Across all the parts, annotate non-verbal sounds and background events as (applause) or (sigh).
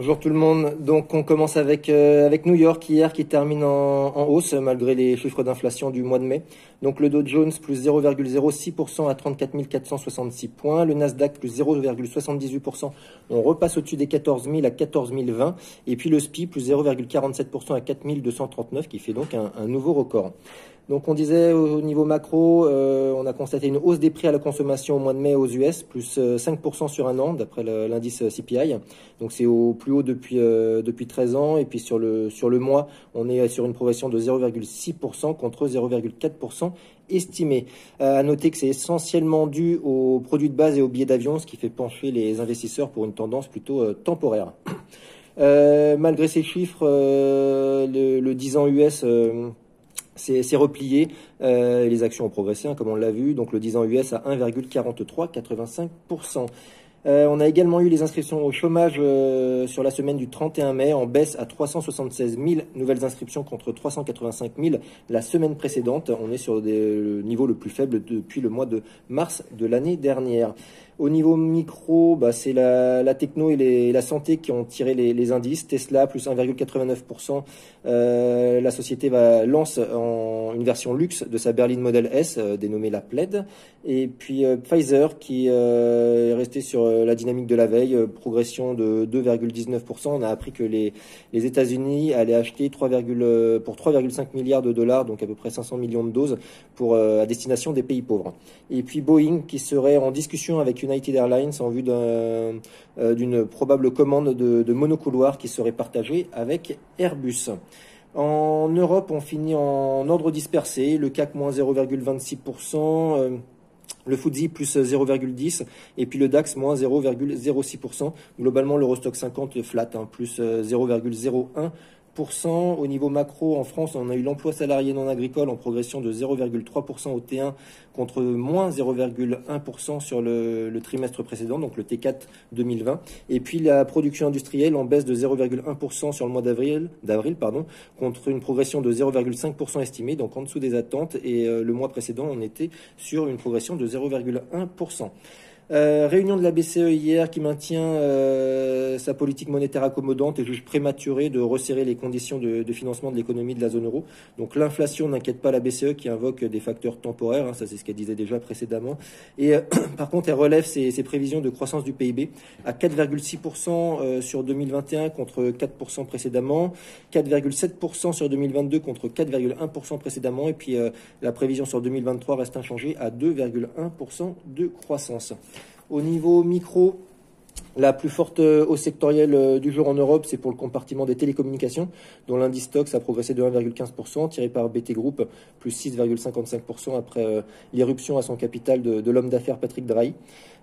Bonjour tout le monde. Donc on commence avec, euh, avec New York hier qui termine en, hausse malgré les chiffres d'inflation du mois de mai. Donc le Dow Jones plus 0,06% à 34 466 points. Le Nasdaq plus 0,78%. On repasse au-dessus des 14 000 à 14 020. Et puis le SPI plus 0,47% à 4 239 qui fait donc un nouveau record. Donc on disait au niveau macro, euh, on a constaté une hausse des prix à la consommation au mois de mai aux US, plus 5% euh, sur un an d'après l'indice CPI. Donc c'est au plus haut depuis, euh, depuis 13 ans. Et puis sur le, sur le mois, on est sur une progression de 0,6% contre 0,4% estimé. à noter que c'est essentiellement dû aux produits de base et aux billets d'avion, ce qui fait pencher les investisseurs pour une tendance plutôt temporaire. malgré ces chiffres, le, le 10 ans US c'est replié. Euh, les actions ont progressé, hein, comme on l'a vu. Donc le 10 ans US à 1,4385%. Euh, on a également eu les inscriptions au chômage euh, sur la semaine du 31 mai en baisse à 376 000 nouvelles inscriptions contre 385 000 la semaine précédente. On est sur des, le niveau le plus faible depuis le mois de mars de l'année dernière. Au niveau micro, bah, c'est la, techno et la santé qui ont tiré les, indices. Tesla plus 1,89%. Euh, la société lance en une version luxe de sa berline Model S euh, dénommée la Plaid. Et puis euh, Pfizer qui est resté sur la dynamique de la veille, progression de 2,19%. On a appris que les, États-Unis allaient acheter 3, pour 3,5 milliards de dollars, donc à peu près 500 millions de doses, à destination des pays pauvres. Et puis Boeing qui serait en discussion avec une United Airlines en vue euh, d'une probable commande de, de monocouloir qui serait partagée avec Airbus. En Europe, on finit en ordre dispersé, le CAC moins 0,26%, euh, le FTSE plus 0,10% et puis le DAX moins 0,06%. Globalement, l'Eurostock 50 flat, hein, plus 0,01%. Au niveau macro, en France, on a eu l'emploi salarié non agricole en progression de 0,3% au T1 contre moins 0,1% sur le, trimestre précédent, donc le T4 2020. Et puis la production industrielle en baisse de 0,1% sur le mois d'avril, d'avril pardon, contre une progression de 0,5% estimée, donc en dessous des attentes. Et euh, le mois précédent, on était sur une progression de 0,1%. Euh, réunion de la BCE hier qui maintient euh, sa politique monétaire accommodante et juge prématuré de resserrer les conditions de, financement de l'économie de la zone euro. Donc l'inflation n'inquiète pas la BCE qui invoque des facteurs temporaires, hein, ça c'est ce qu'elle disait déjà précédemment. Et euh, (clears throat) par contre, elle relève ses, prévisions de croissance du PIB à 4,6% sur 2021 contre 4% précédemment, 4,7% sur 2022 contre 4,1% précédemment, et puis la prévision sur 2023 reste inchangée à 2,1% de croissance. Au niveau micro, la plus forte hausse sectorielle euh, du jour en Europe, c'est pour le compartiment des télécommunications, dont l'indice Stox a progressé de 1,15%, tiré par BT Group, plus 6,55% après euh, l'irruption à son capital de, l'homme d'affaires Patrick Drahi.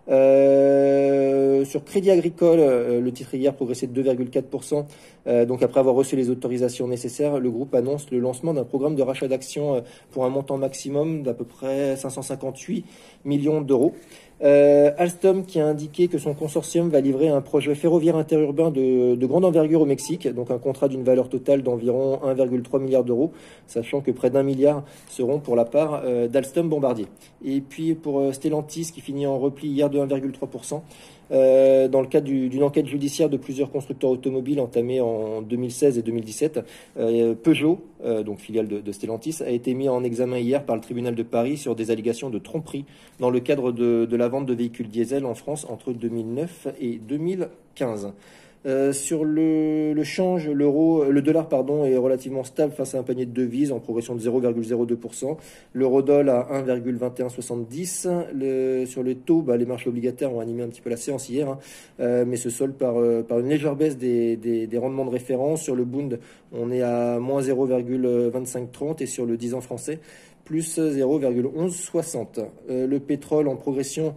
Euh, sur Crédit Agricole, le titre hier progressé de 2,4%. donc après avoir reçu les autorisations nécessaires, le groupe annonce le lancement d'un programme de rachat d'actions pour un montant maximum d'à peu près 558 millions d'euros. Euh, Alstom qui a indiqué que son consortium va livrer un projet ferroviaire interurbain de, de grande envergure au Mexique, donc un contrat d'une valeur totale d'environ 1,3 milliard d'euros, sachant que près d'un milliard seront pour la part euh, d'Alstom Bombardier. Et puis pour euh, Stellantis qui finit en repli hier de 1,3%. Euh, dans le cadre d'une enquête judiciaire de plusieurs constructeurs automobiles entamée en 2016 et 2017. Euh, Peugeot, euh, donc filiale de, Stellantis, a été mis en examen hier par le tribunal de Paris sur des allégations de tromperie dans le cadre de la vente de véhicules diesel en France entre 2009 et 2015. Euh, sur le, change, l'euro, le dollar pardon, est relativement stable face à un panier de devises en progression de 0,02%. L'euro-dollar à 1,2170. sur le taux, bah, les marchés obligataires ont animé un petit peu la séance hier, hein. euh, mais se solde par, euh, une légère baisse des, rendements de référence. Sur le Bund, on est à moins 0,2530 et sur le 10 ans français, plus 0,1160. le pétrole en progression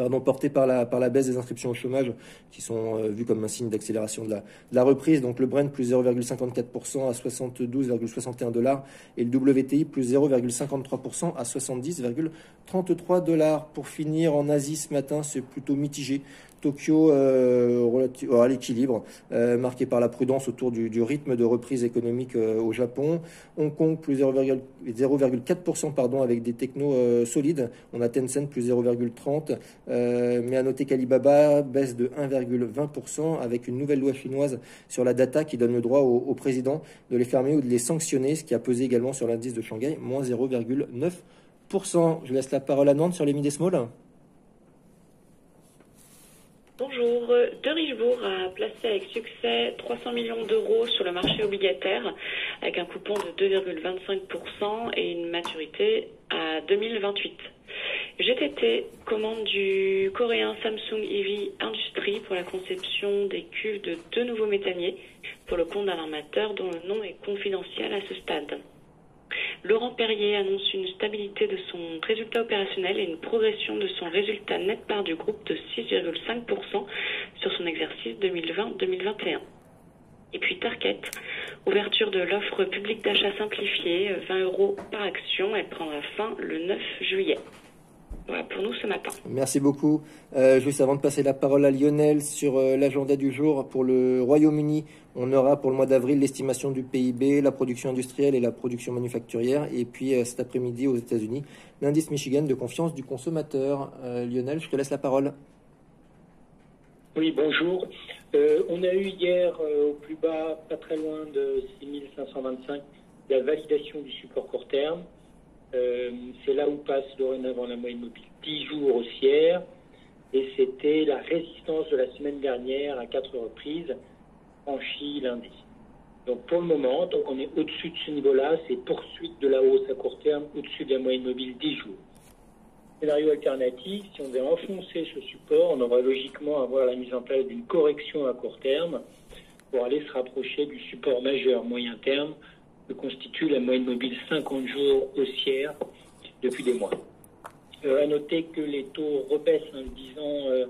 pardon, porté par la, par la baisse des inscriptions au chômage, qui sont euh, vues comme un signe d'accélération de la, reprise. Donc le Brent plus 0,54% à 72,61 dollars et le WTI plus 0,53% à 70,33 dollars. Pour finir, en Asie ce matin, c'est plutôt mitigé. Tokyo euh, à l'équilibre, euh, marqué par la prudence autour du, rythme de reprise économique euh, au Japon. Hong Kong plus 0,4% pardon avec des technos solides. On a Tencent plus 0,30, mais à noter qu'Alibaba baisse de 1,20% avec une nouvelle loi chinoise sur la data qui donne le droit au, président de les fermer ou de les sanctionner, ce qui a pesé également sur l'indice de Shanghai, moins 0,9%. Je laisse la parole à Nantes sur les mid small. Bonjour. De Richebourg a placé avec succès 300 millions d'euros sur le marché obligataire avec un coupon de 2,25% et une maturité à 2028. GTT commande du coréen Samsung EV Industries pour la conception des cuves de deux nouveaux méthaniers pour le compte d'un armateur dont le nom est confidentiel à ce stade. Laurent Perrier annonce une stabilité de son résultat opérationnel et une progression de son résultat net part du groupe de 6,5% sur son exercice 2020-2021. Et puis Target, ouverture de l'offre publique d'achat simplifiée, 20 euros par action, elle prendra fin le 9 juillet. Voilà pour nous ce matin. Merci beaucoup. Euh, juste avant de passer la parole à Lionel sur euh, l'agenda du jour pour le Royaume-Uni, on aura pour le mois d'avril l'estimation du PIB, la production industrielle et la production manufacturière. Et puis euh, cet après-midi aux États-Unis, l'indice Michigan de confiance du consommateur. Lionel, je te laisse la parole. Oui, bonjour. on a eu hier au plus bas, pas très loin de 6525, la validation du support court terme. Euh, c'est là où passe dorénavant la moyenne mobile 10 jours haussière. Et c'était la résistance de la semaine dernière à quatre reprises franchie lundi. Donc pour le moment, donc on est au-dessus de ce niveau-là, c'est poursuite de la hausse à court terme au-dessus de la moyenne mobile 10 jours. Scénario alternatif, si on devait enfoncer ce support, on aurait logiquement avoir la mise en place d'une correction à court terme pour aller se rapprocher du support majeur moyen terme constitue la moyenne mobile 50 jours haussière depuis des mois. Euh, à noter que les taux rebaissent, en hein, disant euh,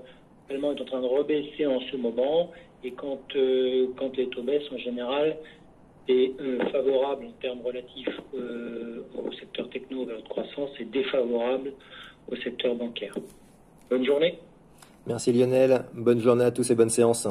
l'Allemagne est en train de rebaisser en ce moment, et quand, euh, quand les taux baissent en général, c'est euh, favorable en termes relatifs au secteur techno vers de croissance et défavorable au secteur bancaire. Bonne journée. Merci Lionel, bonne journée à tous et bonne séance.